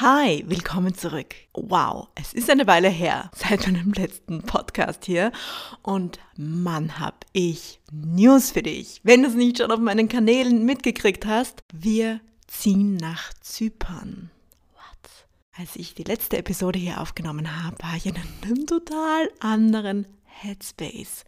Hi, willkommen zurück. Wow, es ist eine Weile her seit meinem letzten Podcast hier und Mann, hab ich News für dich. Wenn du es nicht schon auf meinen Kanälen mitgekriegt hast, wir ziehen nach Zypern. What? Als ich die letzte Episode hier aufgenommen habe, war ich in einem total anderen Headspace.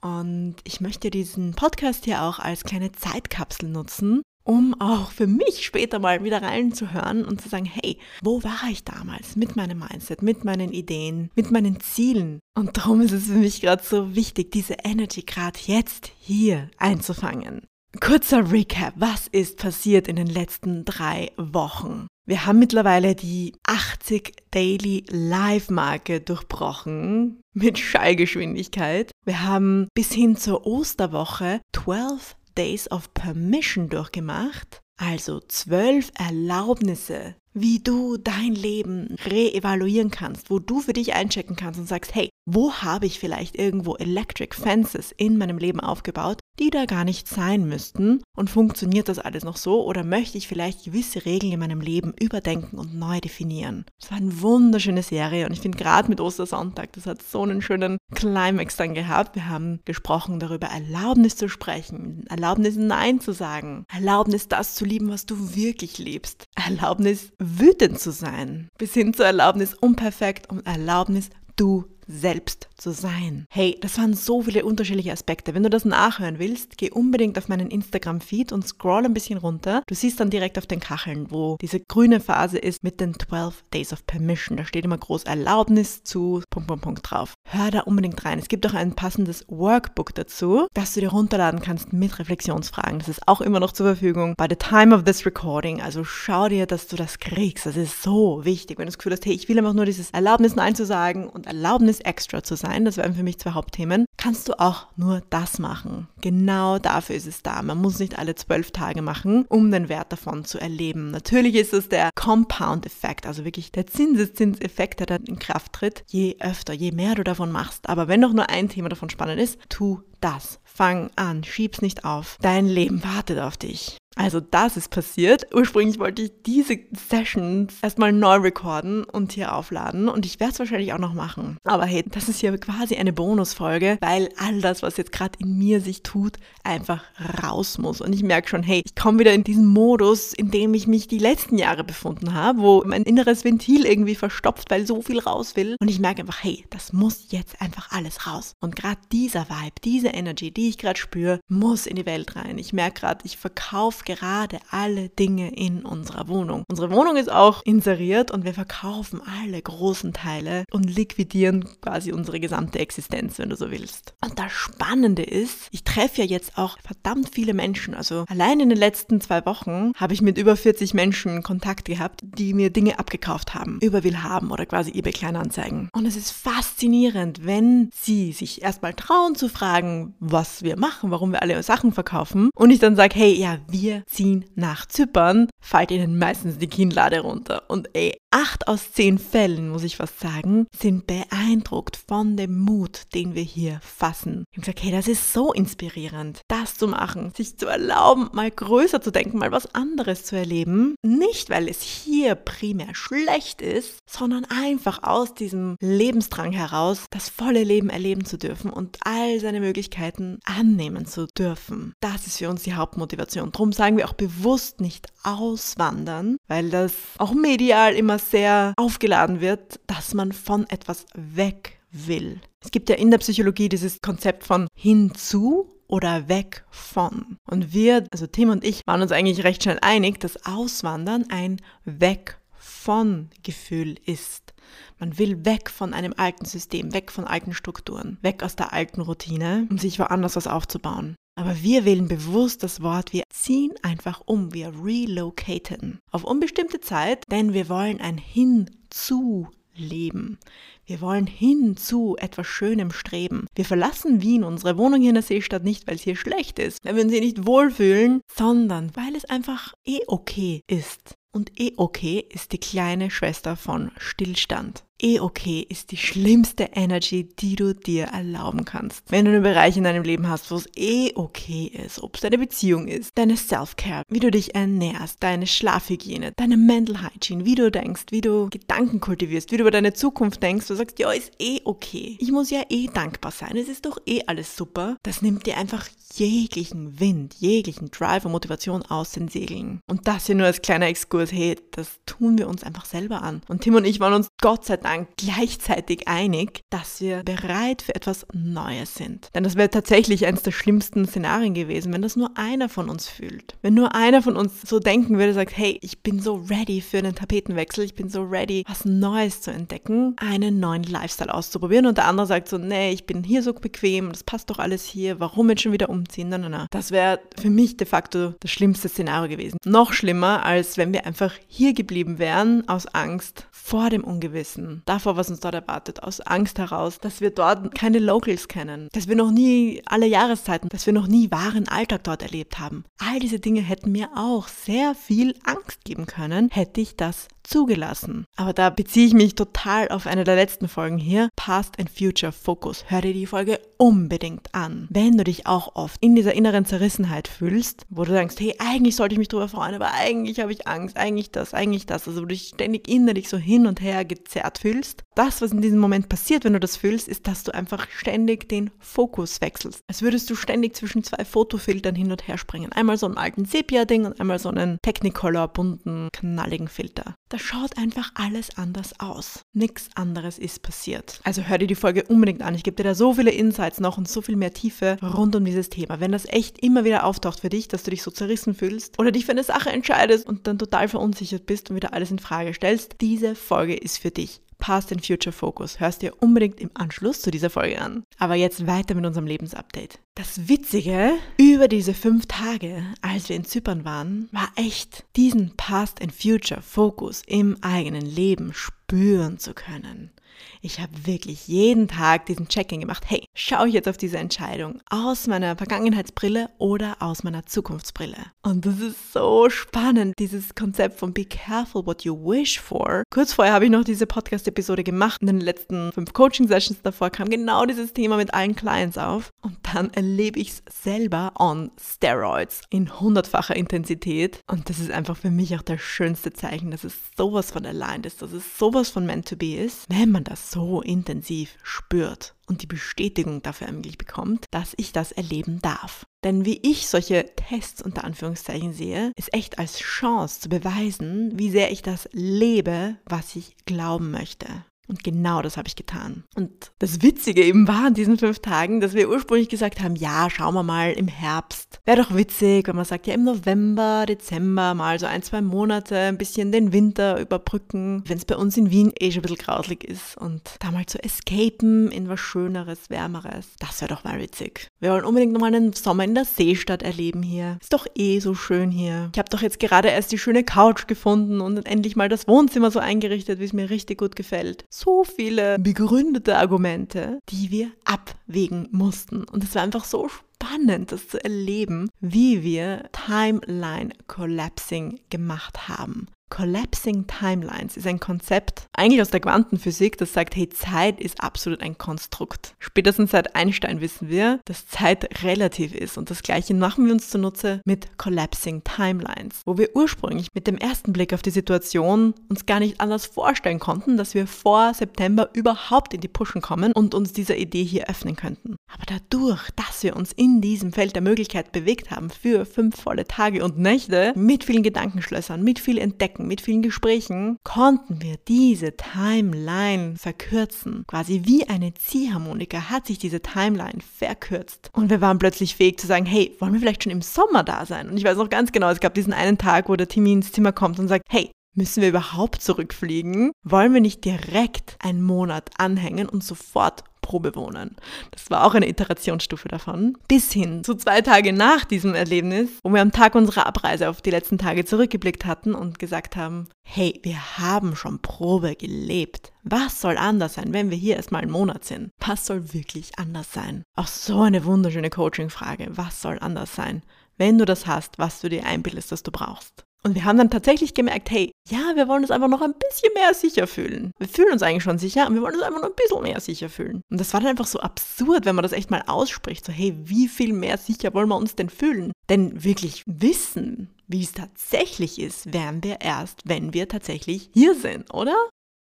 Und ich möchte diesen Podcast hier auch als kleine Zeitkapsel nutzen, um auch für mich später mal wieder reinzuhören und zu sagen, hey, wo war ich damals mit meinem Mindset, mit meinen Ideen, mit meinen Zielen? Und darum ist es für mich gerade so wichtig, diese Energy gerade jetzt hier einzufangen. Kurzer Recap, was ist passiert in den letzten drei Wochen? Wir haben mittlerweile die 80 Daily Live Marke durchbrochen mit Schallgeschwindigkeit. Wir haben bis hin zur Osterwoche 12 Days of Permission durchgemacht, also 12 Erlaubnisse, wie du dein Leben reevaluieren kannst, wo du für dich einchecken kannst und sagst, hey, wo habe ich vielleicht irgendwo Electric Fences in meinem Leben aufgebaut, die da gar nicht sein müssten? Und funktioniert das alles noch so? Oder möchte ich vielleicht gewisse Regeln in meinem Leben überdenken und neu definieren? Das war eine wunderschöne Serie und ich finde gerade mit Ostersonntag, das hat so einen schönen Climax dann gehabt. Wir haben gesprochen darüber, Erlaubnis zu sprechen, Erlaubnis Nein zu sagen, Erlaubnis das zu lieben, was du wirklich liebst, Erlaubnis wütend zu sein, bis hin zur Erlaubnis unperfekt und Erlaubnis du selbst zu sein. Hey, das waren so viele unterschiedliche Aspekte. Wenn du das nachhören willst, geh unbedingt auf meinen Instagram-Feed und scroll ein bisschen runter. Du siehst dann direkt auf den Kacheln, wo diese grüne Phase ist mit den 12 Days of Permission. Da steht immer groß Erlaubnis zu Punkt, Punkt, Punkt drauf. Hör da unbedingt rein. Es gibt auch ein passendes Workbook dazu, das du dir runterladen kannst mit Reflexionsfragen. Das ist auch immer noch zur Verfügung by the time of this recording. Also schau dir, dass du das kriegst. Das ist so wichtig, wenn du das Gefühl hast, hey, ich will einfach nur dieses Erlaubnis Nein zu sagen und Erlaubnis Extra zu sein sein, das wären für mich zwei Hauptthemen, kannst du auch nur das machen. Genau dafür ist es da. Man muss nicht alle zwölf Tage machen, um den Wert davon zu erleben. Natürlich ist es der Compound-Effekt, also wirklich der Zinseszinseffekt, der dann in Kraft tritt, je öfter, je mehr du davon machst. Aber wenn doch nur ein Thema davon spannend ist, tu das. Fang an, schieb's nicht auf. Dein Leben wartet auf dich. Also das ist passiert. Ursprünglich wollte ich diese Sessions erstmal neu recorden und hier aufladen und ich werde es wahrscheinlich auch noch machen. Aber hey, das ist hier quasi eine Bonusfolge, weil all das, was jetzt gerade in mir sich tut, einfach raus muss. Und ich merke schon, hey, ich komme wieder in diesen Modus, in dem ich mich die letzten Jahre befunden habe, wo mein inneres Ventil irgendwie verstopft, weil so viel raus will. Und ich merke einfach, hey, das muss jetzt einfach alles raus. Und gerade dieser Vibe, diese Energy, die ich gerade spüre, muss in die Welt rein. Ich merke gerade, ich verkaufe gerade alle Dinge in unserer Wohnung. Unsere Wohnung ist auch inseriert und wir verkaufen alle großen Teile und liquidieren quasi unsere gesamte Existenz, wenn du so willst. Und das Spannende ist, ich treffe ja jetzt auch verdammt viele Menschen. Also allein in den letzten zwei Wochen habe ich mit über 40 Menschen Kontakt gehabt, die mir Dinge abgekauft haben, über Willhaben oder quasi eBay Kleinanzeigen. Und es ist faszinierend, wenn sie sich erstmal trauen zu fragen, was wir machen, warum wir alle Sachen verkaufen und ich dann sage, hey, ja, wir wir ziehen nach Zypern, fällt ihnen meistens die Kinnlade runter. Und ey, acht aus zehn Fällen, muss ich fast sagen, sind beeindruckt von dem Mut, den wir hier fassen. Ich habe gesagt, hey, das ist so inspirierend, das zu machen, sich zu erlauben, mal größer zu denken, mal was anderes zu erleben. Nicht, weil es hier primär schlecht ist, sondern einfach aus diesem Lebensdrang heraus, das volle Leben erleben zu dürfen und all seine Möglichkeiten annehmen zu dürfen. Das ist für uns die Hauptmotivation. Darum sagen wir auch bewusst nicht auswandern, weil das auch medial immer sehr aufgeladen wird, dass man von etwas weg will. Es gibt ja in der Psychologie dieses Konzept von hinzu oder weg von. Und wir, also Tim und ich, waren uns eigentlich recht schnell einig, dass Auswandern ein Weg von Gefühl ist. Man will weg von einem alten System, weg von alten Strukturen, weg aus der alten Routine, um sich woanders was aufzubauen. Aber wir wählen bewusst das Wort, wir ziehen einfach um, wir relocaten auf unbestimmte Zeit, denn wir wollen ein Hinzu leben. Wir wollen hin zu etwas Schönem streben. Wir verlassen Wien, unsere Wohnung hier in der Seestadt, nicht, weil es hier schlecht ist, weil wir uns hier nicht wohlfühlen, sondern weil es einfach eh okay ist. Und eh okay ist die kleine Schwester von Stillstand eh okay ist die schlimmste Energy, die du dir erlauben kannst. Wenn du einen Bereich in deinem Leben hast, wo es eh okay ist, ob es deine Beziehung ist, deine Self-Care, wie du dich ernährst, deine Schlafhygiene, deine Mental Hygiene, wie du denkst, wie du Gedanken kultivierst, wie du über deine Zukunft denkst, du sagst, ja, ist eh okay. Ich muss ja eh dankbar sein, es ist doch eh alles super. Das nimmt dir einfach jeglichen Wind, jeglichen Drive und Motivation aus den Segeln. Und das hier nur als kleiner Exkurs, hey, das tun wir uns einfach selber an. Und Tim und ich waren uns Gott sei Dank Dank gleichzeitig einig, dass wir bereit für etwas Neues sind. Denn das wäre tatsächlich eines der schlimmsten Szenarien gewesen, wenn das nur einer von uns fühlt. Wenn nur einer von uns so denken würde, sagt, hey, ich bin so ready für einen Tapetenwechsel, ich bin so ready, was Neues zu entdecken, einen neuen Lifestyle auszuprobieren und der andere sagt so, nee, ich bin hier so bequem, das passt doch alles hier, warum jetzt schon wieder umziehen? Nein, nein, nein. Das wäre für mich de facto das schlimmste Szenario gewesen. Noch schlimmer, als wenn wir einfach hier geblieben wären aus Angst vor dem Ungewissen davor, was uns dort erwartet, aus Angst heraus, dass wir dort keine Locals kennen, dass wir noch nie alle Jahreszeiten, dass wir noch nie wahren Alltag dort erlebt haben. All diese Dinge hätten mir auch sehr viel Angst geben können, hätte ich das zugelassen. Aber da beziehe ich mich total auf eine der letzten Folgen hier, Past and Future Focus. Hör dir die Folge unbedingt an. Wenn du dich auch oft in dieser inneren Zerrissenheit fühlst, wo du denkst, hey, eigentlich sollte ich mich drüber freuen, aber eigentlich habe ich Angst, eigentlich das, eigentlich das, also wo du dich ständig innerlich so hin und her gezerrt fühlst. Das, was in diesem Moment passiert, wenn du das fühlst, ist, dass du einfach ständig den Fokus wechselst. Als würdest du ständig zwischen zwei Fotofiltern hin und her springen. Einmal so einen alten Sepia-Ding und einmal so einen Technicolor bunten, knalligen Filter da schaut einfach alles anders aus. Nichts anderes ist passiert. Also hör dir die Folge unbedingt an. Ich gebe dir da so viele Insights noch und so viel mehr Tiefe rund um dieses Thema. Wenn das echt immer wieder auftaucht für dich, dass du dich so zerrissen fühlst oder dich für eine Sache entscheidest und dann total verunsichert bist und wieder alles in Frage stellst, diese Folge ist für dich. Past and Future Focus hörst dir unbedingt im Anschluss zu dieser Folge an. Aber jetzt weiter mit unserem Lebensupdate. Das Witzige über diese fünf Tage, als wir in Zypern waren, war echt, diesen Past and Future Focus im eigenen Leben spüren zu können. Ich habe wirklich jeden Tag diesen Check-in gemacht. Hey, schaue ich jetzt auf diese Entscheidung aus meiner Vergangenheitsbrille oder aus meiner Zukunftsbrille? Und das ist so spannend, dieses Konzept von Be careful what you wish for. Kurz vorher habe ich noch diese Podcast-Episode gemacht. In den letzten fünf Coaching-Sessions davor kam genau dieses Thema mit allen Clients auf. Und dann erlebe ich es selber on Steroids in hundertfacher Intensität. Und das ist einfach für mich auch das schönste Zeichen, dass es sowas von aligned ist, dass es sowas von meant to be ist, wenn man das so intensiv spürt und die Bestätigung dafür eigentlich bekommt, dass ich das erleben darf. Denn wie ich solche Tests unter Anführungszeichen sehe, ist echt als Chance zu beweisen, wie sehr ich das lebe, was ich glauben möchte. Und genau das habe ich getan. Und das Witzige eben war an diesen fünf Tagen, dass wir ursprünglich gesagt haben, ja, schauen wir mal im Herbst. Wäre doch witzig, wenn man sagt, ja, im November, Dezember mal so ein, zwei Monate ein bisschen den Winter überbrücken, wenn es bei uns in Wien eh schon ein bisschen grauslig ist. Und da mal zu escapen in was Schöneres, Wärmeres. Das wäre doch mal witzig. Wir wollen unbedingt nochmal einen Sommer in der Seestadt erleben hier. Ist doch eh so schön hier. Ich habe doch jetzt gerade erst die schöne Couch gefunden und endlich mal das Wohnzimmer so eingerichtet, wie es mir richtig gut gefällt so viele begründete Argumente, die wir abwägen mussten. Und es war einfach so spannend das zu erleben, wie wir Timeline Collapsing gemacht haben. Collapsing Timelines ist ein Konzept eigentlich aus der Quantenphysik, das sagt, hey, Zeit ist absolut ein Konstrukt. Spätestens seit Einstein wissen wir, dass Zeit relativ ist und das gleiche machen wir uns zunutze mit Collapsing Timelines, wo wir ursprünglich mit dem ersten Blick auf die Situation uns gar nicht anders vorstellen konnten, dass wir vor September überhaupt in die Pushen kommen und uns dieser Idee hier öffnen könnten. Aber dadurch, dass wir uns in diesem Feld der Möglichkeit bewegt haben für fünf volle Tage und Nächte mit vielen Gedankenschlössern, mit viel Entdecken, Gedanken, mit vielen Gesprächen, konnten wir diese Timeline verkürzen. Quasi wie eine Ziehharmonika hat sich diese Timeline verkürzt. Und wir waren plötzlich fähig zu sagen, hey, wollen wir vielleicht schon im Sommer da sein? Und ich weiß noch ganz genau, es gab diesen einen Tag, wo der Timmy ins Zimmer kommt und sagt, hey, Müssen wir überhaupt zurückfliegen? Wollen wir nicht direkt einen Monat anhängen und sofort Probe wohnen. Das war auch eine Iterationsstufe davon. Bis hin zu zwei Tage nach diesem Erlebnis, wo wir am Tag unserer Abreise auf die letzten Tage zurückgeblickt hatten und gesagt haben, hey, wir haben schon Probe gelebt. Was soll anders sein, wenn wir hier erstmal einen Monat sind? Was soll wirklich anders sein? Auch so eine wunderschöne Coaching-Frage. Was soll anders sein? Wenn du das hast, was du dir einbildest, dass du brauchst. Und wir haben dann tatsächlich gemerkt, hey, ja, wir wollen uns einfach noch ein bisschen mehr sicher fühlen. Wir fühlen uns eigentlich schon sicher, aber wir wollen uns einfach noch ein bisschen mehr sicher fühlen. Und das war dann einfach so absurd, wenn man das echt mal ausspricht. So, hey, wie viel mehr sicher wollen wir uns denn fühlen? Denn wirklich wissen, wie es tatsächlich ist, werden wir erst, wenn wir tatsächlich hier sind, oder?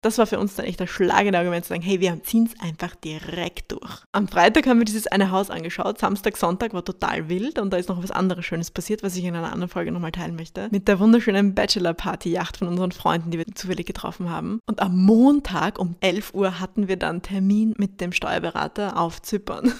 Das war für uns dann echt das schlagende Argument zu sagen, hey, wir ziehen es einfach direkt durch. Am Freitag haben wir dieses eine Haus angeschaut. Samstag, Sonntag war total wild und da ist noch was anderes Schönes passiert, was ich in einer anderen Folge nochmal teilen möchte. Mit der wunderschönen Bachelor-Party-Yacht von unseren Freunden, die wir zufällig getroffen haben. Und am Montag um 11 Uhr hatten wir dann Termin mit dem Steuerberater auf Zypern.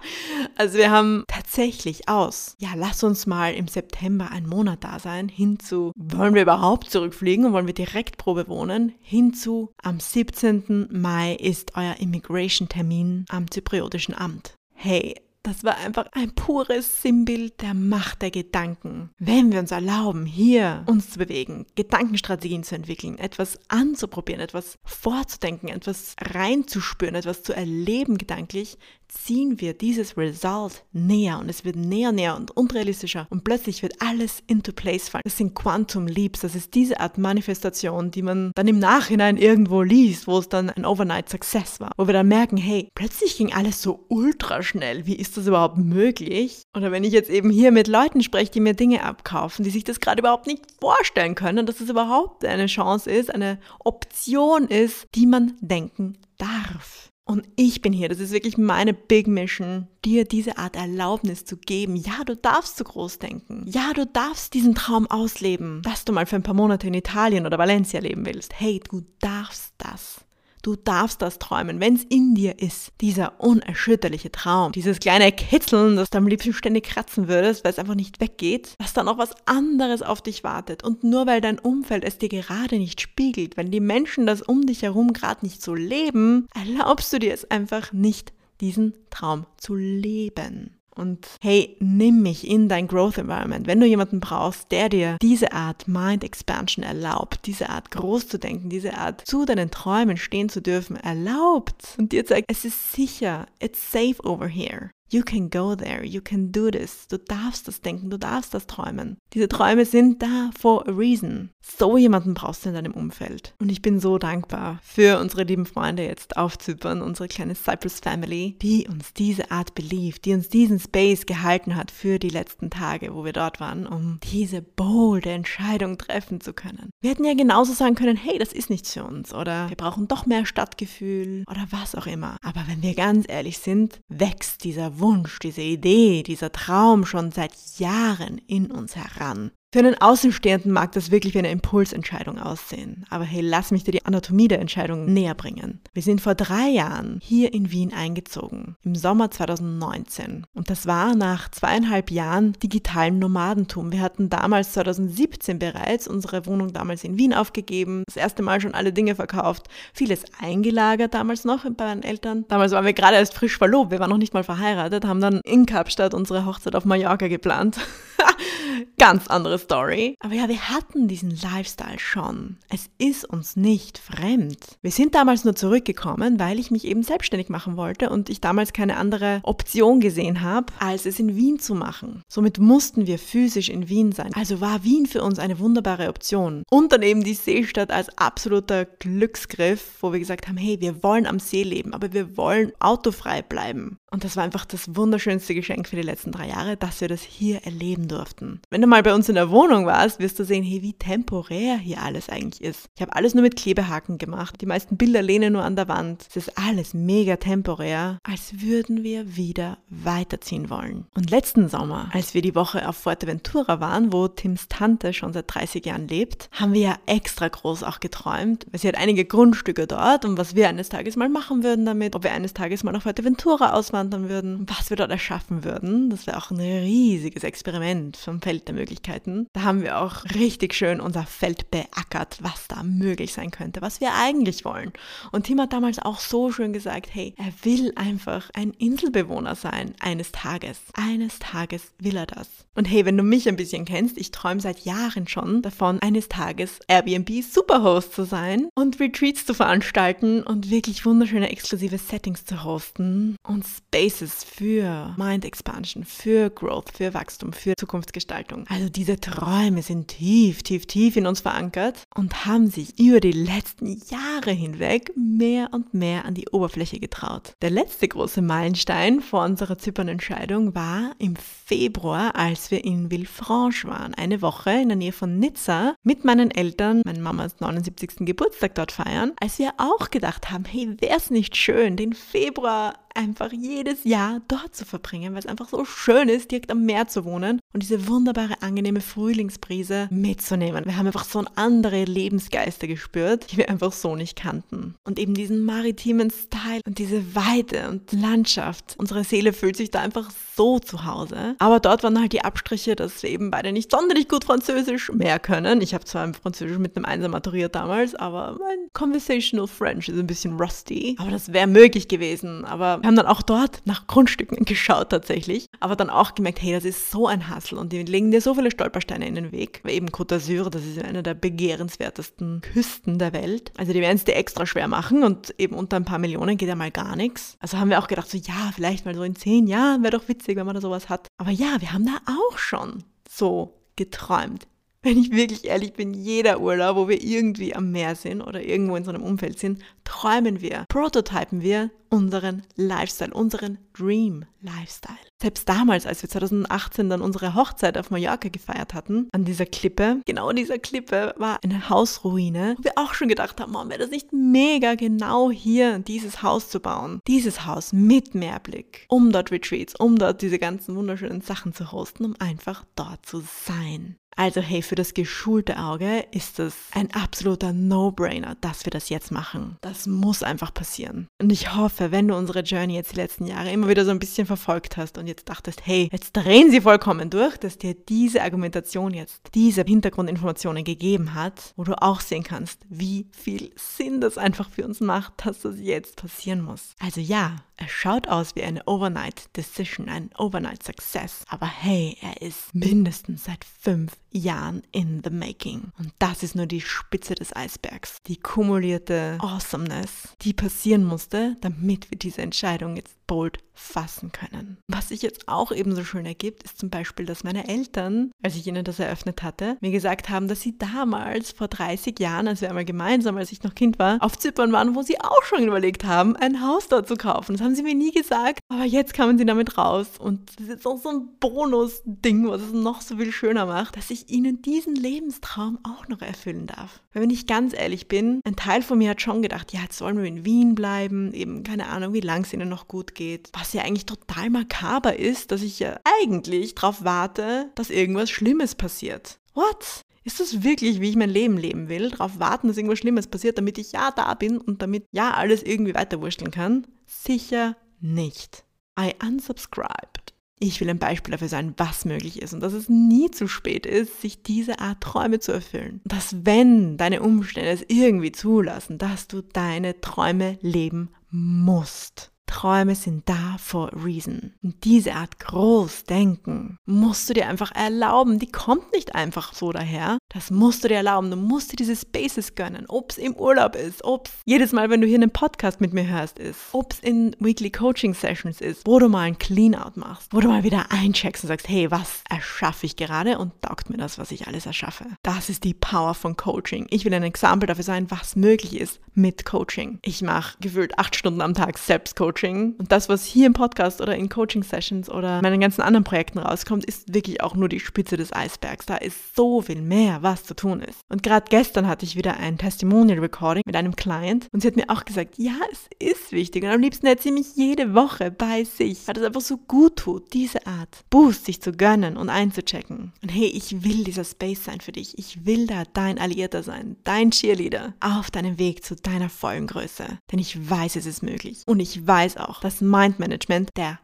also wir haben tatsächlich aus, ja, lass uns mal im September einen Monat da sein, hinzu, wollen wir überhaupt zurückfliegen und wollen wir direkt Probe wohnen, hinzu, am 17. Mai ist euer Immigration-Termin am Zypriotischen Amt. Hey, das war einfach ein pures Sinnbild der Macht der Gedanken. Wenn wir uns erlauben, hier uns zu bewegen, Gedankenstrategien zu entwickeln, etwas anzuprobieren, etwas vorzudenken, etwas reinzuspüren, etwas zu erleben gedanklich, ziehen wir dieses Result näher und es wird näher, näher und unrealistischer und plötzlich wird alles into place fallen. Das sind Quantum Leaps, das ist diese Art Manifestation, die man dann im Nachhinein irgendwo liest, wo es dann ein Overnight Success war, wo wir dann merken, hey, plötzlich ging alles so ultra schnell, wie ist das überhaupt möglich? Oder wenn ich jetzt eben hier mit Leuten spreche, die mir Dinge abkaufen, die sich das gerade überhaupt nicht vorstellen können, dass es überhaupt eine Chance ist, eine Option ist, die man denken darf. Und ich bin hier, das ist wirklich meine Big Mission, dir diese Art Erlaubnis zu geben. Ja, du darfst zu groß denken. Ja, du darfst diesen Traum ausleben, dass du mal für ein paar Monate in Italien oder Valencia leben willst. Hey, du darfst das. Du darfst das träumen, wenn es in dir ist. Dieser unerschütterliche Traum, dieses kleine Kitzeln, das du am liebsten ständig kratzen würdest, weil es einfach nicht weggeht, dass da noch was anderes auf dich wartet. Und nur weil dein Umfeld es dir gerade nicht spiegelt, wenn die Menschen das um dich herum gerade nicht so leben, erlaubst du dir es einfach nicht, diesen Traum zu leben. Und hey, nimm mich in dein Growth Environment. Wenn du jemanden brauchst, der dir diese Art Mind Expansion erlaubt, diese Art groß zu denken, diese Art zu deinen Träumen stehen zu dürfen, erlaubt und dir zeigt, es ist sicher, it's safe over here. You can go there, you can do this. Du darfst das denken, du darfst das träumen. Diese Träume sind da for a reason. So jemanden brauchst du in deinem Umfeld. Und ich bin so dankbar für unsere lieben Freunde jetzt auf Zypern, unsere kleine Cyprus Family, die uns diese Art beliebt, die uns diesen Space gehalten hat für die letzten Tage, wo wir dort waren, um diese bolde Entscheidung treffen zu können. Wir hätten ja genauso sagen können, hey, das ist nichts für uns oder wir brauchen doch mehr Stadtgefühl oder was auch immer. Aber wenn wir ganz ehrlich sind, wächst dieser Wunsch, diese Idee, dieser Traum schon seit Jahren in uns heran. Für einen Außenstehenden mag das wirklich wie eine Impulsentscheidung aussehen. Aber hey, lass mich dir die Anatomie der Entscheidung näher bringen. Wir sind vor drei Jahren hier in Wien eingezogen, im Sommer 2019. Und das war nach zweieinhalb Jahren digitalem Nomadentum. Wir hatten damals 2017 bereits unsere Wohnung damals in Wien aufgegeben, das erste Mal schon alle Dinge verkauft, vieles eingelagert damals noch bei meinen Eltern. Damals waren wir gerade erst frisch verlobt, wir waren noch nicht mal verheiratet, haben dann in Kapstadt unsere Hochzeit auf Mallorca geplant. Ganz andere Story. Aber ja, wir hatten diesen Lifestyle schon. Es ist uns nicht fremd. Wir sind damals nur zurückgekommen, weil ich mich eben selbstständig machen wollte und ich damals keine andere Option gesehen habe, als es in Wien zu machen. Somit mussten wir physisch in Wien sein. Also war Wien für uns eine wunderbare Option. Und dann eben die Seestadt als absoluter Glücksgriff, wo wir gesagt haben, hey, wir wollen am See leben, aber wir wollen autofrei bleiben. Und das war einfach das wunderschönste Geschenk für die letzten drei Jahre, dass wir das hier erleben durften. Wenn du mal bei uns in der Wohnung warst, wirst du sehen, hey, wie temporär hier alles eigentlich ist. Ich habe alles nur mit Klebehaken gemacht. Die meisten Bilder lehnen nur an der Wand. Es ist alles mega temporär, als würden wir wieder weiterziehen wollen. Und letzten Sommer, als wir die Woche auf Fuerteventura waren, wo Tims Tante schon seit 30 Jahren lebt, haben wir ja extra groß auch geträumt, weil sie hat einige Grundstücke dort und was wir eines Tages mal machen würden damit, ob wir eines Tages mal auf Fuerteventura auswandern würden, was wir dort erschaffen würden. Das wäre auch ein riesiges Experiment Feld der Möglichkeiten. Da haben wir auch richtig schön unser Feld beackert, was da möglich sein könnte, was wir eigentlich wollen. Und Tim hat damals auch so schön gesagt, hey, er will einfach ein Inselbewohner sein eines Tages. Eines Tages will er das. Und hey, wenn du mich ein bisschen kennst, ich träume seit Jahren schon davon, eines Tages Airbnb Superhost zu sein und Retreats zu veranstalten und wirklich wunderschöne exklusive Settings zu hosten und Spaces für Mind Expansion, für Growth, für Wachstum, für Zukunftsgestaltung. Also diese Träume sind tief, tief, tief in uns verankert und haben sich über die letzten Jahre hinweg mehr und mehr an die Oberfläche getraut. Der letzte große Meilenstein vor unserer Zypern-Entscheidung war im Februar, als wir in Villefranche waren. Eine Woche in der Nähe von Nizza mit meinen Eltern, meine Mamas 79. Geburtstag dort feiern, als wir auch gedacht haben, hey, wäre es nicht schön, den Februar einfach jedes Jahr dort zu verbringen, weil es einfach so schön ist, direkt am Meer zu wohnen und diese wunderbare, angenehme Frühlingsbrise mitzunehmen. Wir haben einfach so andere Lebensgeister gespürt, die wir einfach so nicht kannten. Und eben diesen maritimen Style und diese Weite und Landschaft. Unsere Seele fühlt sich da einfach so zu Hause. Aber dort waren halt die Abstriche, dass wir eben beide nicht sonderlich gut Französisch mehr können. Ich habe zwar im Französisch mit einem Einser maturiert damals, aber mein Conversational French ist ein bisschen rusty. Aber das wäre möglich gewesen. Aber wir haben dann auch dort nach Grundstücken geschaut tatsächlich, aber dann auch gemerkt, hey, das ist so ein Hassel und die legen dir so viele Stolpersteine in den Weg. Weil eben Côte d'Azur, das ist eine der begehrenswertesten Küsten der Welt. Also die werden es dir extra schwer machen und eben unter ein paar Millionen geht ja mal gar nichts. Also haben wir auch gedacht, so ja, vielleicht mal so in zehn Jahren wäre doch witzig, wenn man da sowas hat. Aber ja, wir haben da auch schon so geträumt. Wenn ich wirklich ehrlich bin, jeder Urlaub, wo wir irgendwie am Meer sind oder irgendwo in so einem Umfeld sind, träumen wir, prototypen wir unseren Lifestyle, unseren Dream Lifestyle. Selbst damals, als wir 2018 dann unsere Hochzeit auf Mallorca gefeiert hatten, an dieser Klippe, genau dieser Klippe war eine Hausruine, wo wir auch schon gedacht haben, oh, wäre das nicht mega genau hier dieses Haus zu bauen. Dieses Haus mit Meerblick, um dort Retreats, um dort diese ganzen wunderschönen Sachen zu hosten, um einfach dort zu sein. Also hey, für das geschulte Auge ist es ein absoluter No-Brainer, dass wir das jetzt machen. Das muss einfach passieren. Und ich hoffe, wenn du unsere Journey jetzt die letzten Jahre immer wieder so ein bisschen verfolgt hast und jetzt dachtest, hey, jetzt drehen sie vollkommen durch, dass dir diese Argumentation jetzt diese Hintergrundinformationen gegeben hat, wo du auch sehen kannst, wie viel Sinn das einfach für uns macht, dass das jetzt passieren muss. Also ja, er schaut aus wie eine Overnight Decision, ein Overnight Success. Aber hey, er ist mindestens seit fünf Jahren in the making. Und das ist nur die Spitze des Eisbergs. Die kumulierte Awesomeness, die passieren musste, damit wir diese Entscheidung jetzt bold fassen können. Was sich jetzt auch ebenso schön ergibt, ist zum Beispiel, dass meine Eltern, als ich ihnen das eröffnet hatte, mir gesagt haben, dass sie damals vor 30 Jahren, als wir einmal gemeinsam, als ich noch Kind war, auf Zypern waren, wo sie auch schon überlegt haben, ein Haus dort zu kaufen. Das haben sie mir nie gesagt, aber jetzt kamen sie damit raus und das ist auch so ein Bonus-Ding, was es noch so viel schöner macht, dass ich ihnen diesen Lebenstraum auch noch erfüllen darf. Wenn ich ganz ehrlich bin, ein Teil von mir hat schon gedacht, ja, jetzt wollen wir in Wien bleiben, eben keine Ahnung, wie lang es ihnen noch gut geht. Was ja eigentlich total makaber ist, dass ich ja eigentlich darauf warte, dass irgendwas Schlimmes passiert. What? Ist das wirklich, wie ich mein Leben leben will? Darauf warten, dass irgendwas Schlimmes passiert, damit ich ja da bin und damit ja alles irgendwie weiterwurschteln kann? Sicher nicht. I unsubscribed. Ich will ein Beispiel dafür sein, was möglich ist und dass es nie zu spät ist, sich diese Art Träume zu erfüllen. Dass wenn deine Umstände es irgendwie zulassen, dass du deine Träume leben musst Träume sind da for a reason. Und diese Art Großdenken musst du dir einfach erlauben. Die kommt nicht einfach so daher. Das musst du dir erlauben. Du musst dir diese Spaces gönnen. Ob es im Urlaub ist, ob es jedes Mal, wenn du hier einen Podcast mit mir hörst, ist, ob es in Weekly Coaching Sessions ist, wo du mal ein Clean-out machst, wo du mal wieder eincheckst und sagst, hey, was erschaffe ich gerade und taugt mir das, was ich alles erschaffe. Das ist die Power von Coaching. Ich will ein Exempel dafür sein, was möglich ist mit Coaching. Ich mache gefühlt acht Stunden am Tag Selbstcoaching und das, was hier im Podcast oder in Coaching-Sessions oder meinen ganzen anderen Projekten rauskommt, ist wirklich auch nur die Spitze des Eisbergs. Da ist so viel mehr, was zu tun ist. Und gerade gestern hatte ich wieder ein Testimonial-Recording mit einem Client und sie hat mir auch gesagt, ja, es ist wichtig und am liebsten hätte sie mich jede Woche bei sich, weil das einfach so gut tut, diese Art Boost sich zu gönnen und einzuchecken. Und hey, ich will dieser Space sein für dich. Ich will da dein Alliierter sein, dein Cheerleader auf deinem Weg zu deiner vollen Größe. Denn ich weiß, es ist möglich. Und ich weiß auch, dass Mindmanagement der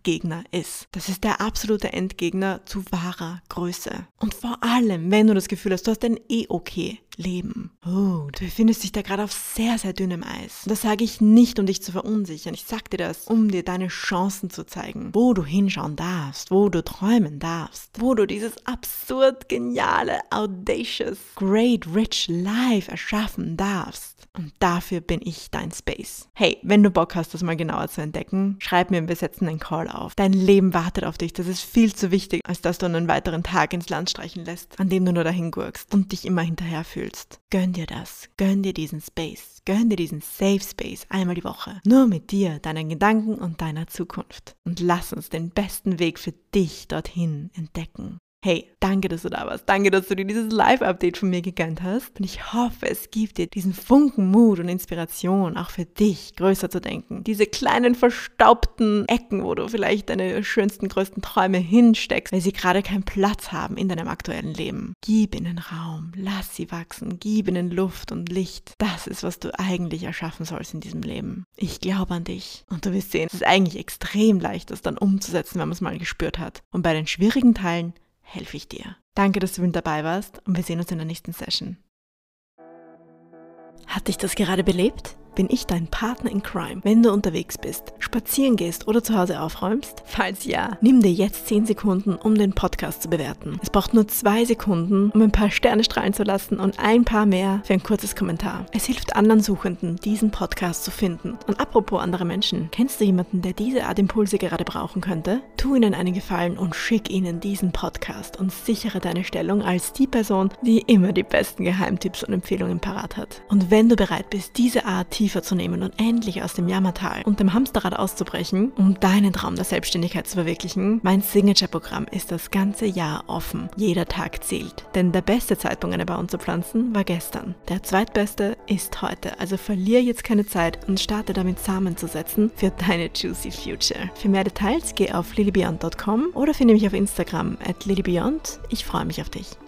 Endgegner ist. Das ist der absolute Endgegner zu wahrer Größe. Und vor allem, wenn du das Gefühl hast, du hast ein eh okay Leben. Oh, du befindest dich da gerade auf sehr, sehr dünnem Eis. Und das sage ich nicht, um dich zu verunsichern. Ich sage dir das, um dir deine Chancen zu zeigen, wo du hinschauen darfst, wo du träumen darfst, wo du dieses absurd geniale, audacious, great, rich life erschaffen darfst. Und dafür bin ich dein Space. Hey, wenn du Bock hast, das mal genauer zu entdecken, schreib mir, wir setzen einen Call auf. Dein Leben wartet auf dich. Das ist viel zu wichtig, als dass du einen weiteren Tag ins Land streichen lässt, an dem du nur dahin gurkst und dich immer hinterher fühlst. Gönn dir das. Gönn dir diesen Space. Gönn dir diesen Safe Space einmal die Woche. Nur mit dir, deinen Gedanken und deiner Zukunft. Und lass uns den besten Weg für dich dorthin entdecken. Hey, danke, dass du da warst. Danke, dass du dir dieses Live-Update von mir gegönnt hast. Und ich hoffe, es gibt dir diesen Funken Mut und Inspiration, auch für dich größer zu denken. Diese kleinen verstaubten Ecken, wo du vielleicht deine schönsten, größten Träume hinsteckst, weil sie gerade keinen Platz haben in deinem aktuellen Leben. Gib ihnen Raum, lass sie wachsen, gib ihnen Luft und Licht. Das ist, was du eigentlich erschaffen sollst in diesem Leben. Ich glaube an dich. Und du wirst sehen, es ist eigentlich extrem leicht, das dann umzusetzen, wenn man es mal gespürt hat. Und bei den schwierigen Teilen helfe ich dir. Danke, dass du mit dabei warst und wir sehen uns in der nächsten Session. Hat dich das gerade belebt? Bin ich dein Partner in Crime, wenn du unterwegs bist, spazieren gehst oder zu Hause aufräumst? Falls ja, nimm dir jetzt 10 Sekunden, um den Podcast zu bewerten. Es braucht nur 2 Sekunden, um ein paar Sterne strahlen zu lassen und ein paar mehr für ein kurzes Kommentar. Es hilft anderen Suchenden, diesen Podcast zu finden. Und apropos andere Menschen, kennst du jemanden, der diese Art Impulse gerade brauchen könnte? Tu ihnen einen Gefallen und schick ihnen diesen Podcast und sichere deine Stellung als die Person, die immer die besten Geheimtipps und Empfehlungen parat hat. Und wenn du bereit bist, diese Art tiefer zu nehmen und endlich aus dem Jammertal und dem Hamsterrad auszubrechen, um deinen Traum der Selbstständigkeit zu verwirklichen, mein Signature-Programm ist das ganze Jahr offen. Jeder Tag zählt. Denn der beste Zeitpunkt, eine Baum zu pflanzen, war gestern. Der zweitbeste ist heute. Also verliere jetzt keine Zeit und starte damit Samen zu setzen für deine Juicy Future. Für mehr Details geh auf lilybeyond.com oder finde mich auf Instagram at lilybeyond. Ich freue mich auf dich.